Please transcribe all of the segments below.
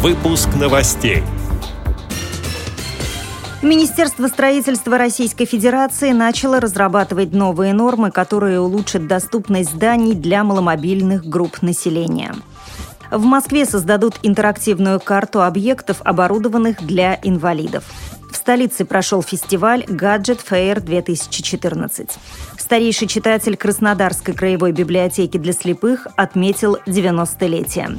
Выпуск новостей. Министерство строительства Российской Федерации начало разрабатывать новые нормы, которые улучшат доступность зданий для маломобильных групп населения. В Москве создадут интерактивную карту объектов, оборудованных для инвалидов. В столице прошел фестиваль «Гаджет Fair 2014». Старейший читатель Краснодарской краевой библиотеки для слепых отметил 90-летие.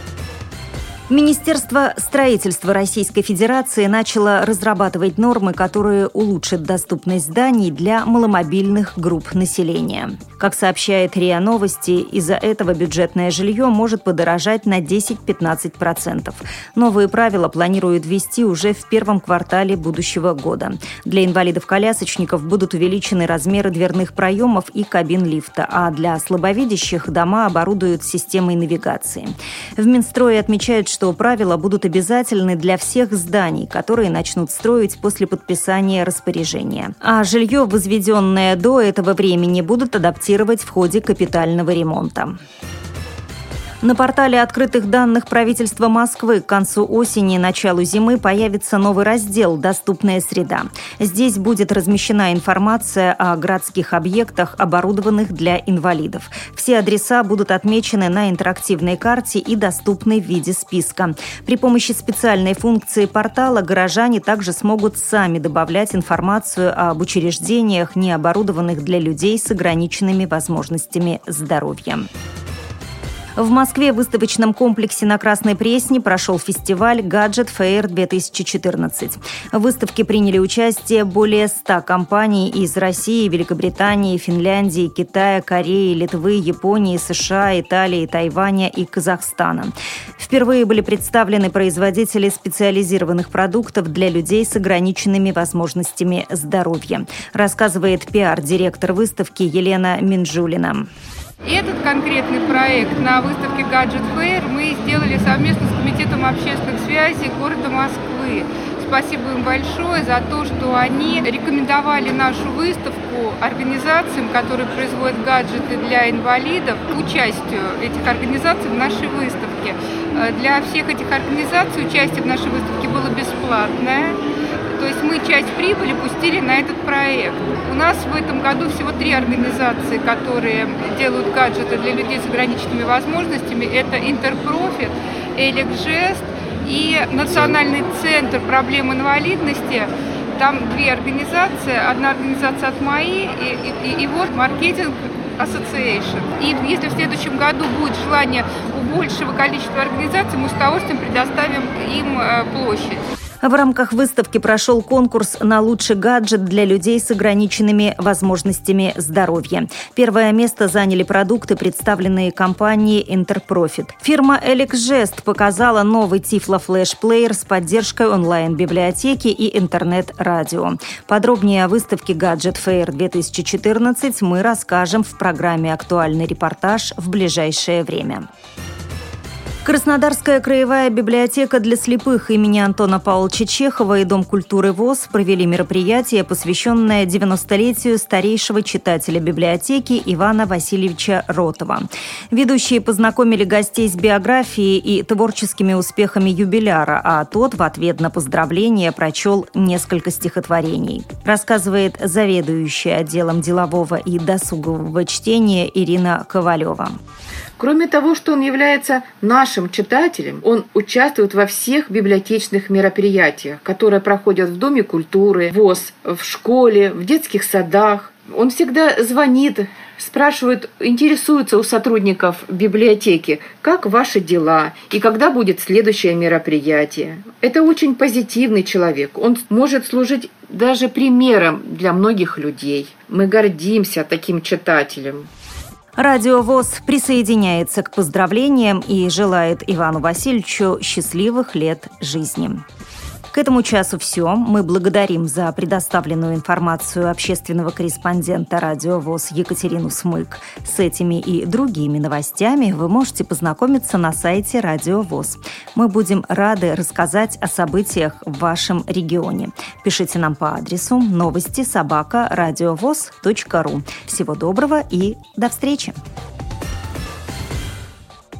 Министерство строительства Российской Федерации начало разрабатывать нормы, которые улучшат доступность зданий для маломобильных групп населения. Как сообщает РИА Новости, из-за этого бюджетное жилье может подорожать на 10-15%. Новые правила планируют ввести уже в первом квартале будущего года. Для инвалидов-колясочников будут увеличены размеры дверных проемов и кабин лифта, а для слабовидящих дома оборудуют системой навигации. В Минстрое отмечают, что что правила будут обязательны для всех зданий, которые начнут строить после подписания распоряжения. А жилье, возведенное до этого времени, будут адаптировать в ходе капитального ремонта. На портале открытых данных правительства Москвы к концу осени и началу зимы появится новый раздел «Доступная среда». Здесь будет размещена информация о городских объектах, оборудованных для инвалидов. Все адреса будут отмечены на интерактивной карте и доступны в виде списка. При помощи специальной функции портала горожане также смогут сами добавлять информацию об учреждениях, не оборудованных для людей с ограниченными возможностями здоровья. В Москве в выставочном комплексе на Красной Пресне прошел фестиваль «Гаджет Fair 2014». В выставке приняли участие более 100 компаний из России, Великобритании, Финляндии, Китая, Кореи, Литвы, Японии, США, Италии, Тайваня и Казахстана. Впервые были представлены производители специализированных продуктов для людей с ограниченными возможностями здоровья, рассказывает пиар-директор выставки Елена Минжулина. Этот конкретный проект на выставке Gadget Fair мы сделали совместно с Комитетом общественных связей города Москвы. Спасибо им большое за то, что они рекомендовали нашу выставку организациям, которые производят гаджеты для инвалидов, к участию этих организаций в нашей выставке. Э, для всех этих организаций участие в нашей выставке было бесплатное. То есть мы часть прибыли пустили на этот проект. У нас в этом году всего три организации, которые делают гаджеты для людей с ограниченными возможностями. Это Интерпрофит, Эликжест и Национальный центр проблем инвалидности. Там две организации. Одна организация от МАИ и, и, и вот маркетинг Association. И если в следующем году будет желание у большего количества организаций, мы с удовольствием предоставим им э, площадь. В рамках выставки прошел конкурс на лучший гаджет для людей с ограниченными возможностями здоровья. Первое место заняли продукты, представленные компанией Interprofit. Фирма Elixgest показала новый Tiflo Flash Player с поддержкой онлайн-библиотеки и интернет-радио. Подробнее о выставке Gadget Fair 2014 мы расскажем в программе «Актуальный репортаж» в ближайшее время. Краснодарская краевая библиотека для слепых имени Антона Павловича Чехова и Дом культуры ВОЗ провели мероприятие, посвященное 90-летию старейшего читателя библиотеки Ивана Васильевича Ротова. Ведущие познакомили гостей с биографией и творческими успехами юбиляра, а тот в ответ на поздравления прочел несколько стихотворений. Рассказывает заведующая отделом делового и досугового чтения Ирина Ковалева. Кроме того, что он является нашим читателем, он участвует во всех библиотечных мероприятиях, которые проходят в Доме культуры, ВОЗ, в школе, в детских садах. Он всегда звонит, спрашивает, интересуется у сотрудников библиотеки, как ваши дела и когда будет следующее мероприятие. Это очень позитивный человек. Он может служить даже примером для многих людей. Мы гордимся таким читателем. Радио ВОЗ присоединяется к поздравлениям и желает Ивану Васильевичу счастливых лет жизни. К этому часу все. Мы благодарим за предоставленную информацию общественного корреспондента радио ВОЗ Екатерину Смык. С этими и другими новостями вы можете познакомиться на сайте Радио ВОЗ. Мы будем рады рассказать о событиях в вашем регионе. Пишите нам по адресу новости собака ру. Всего доброго и до встречи!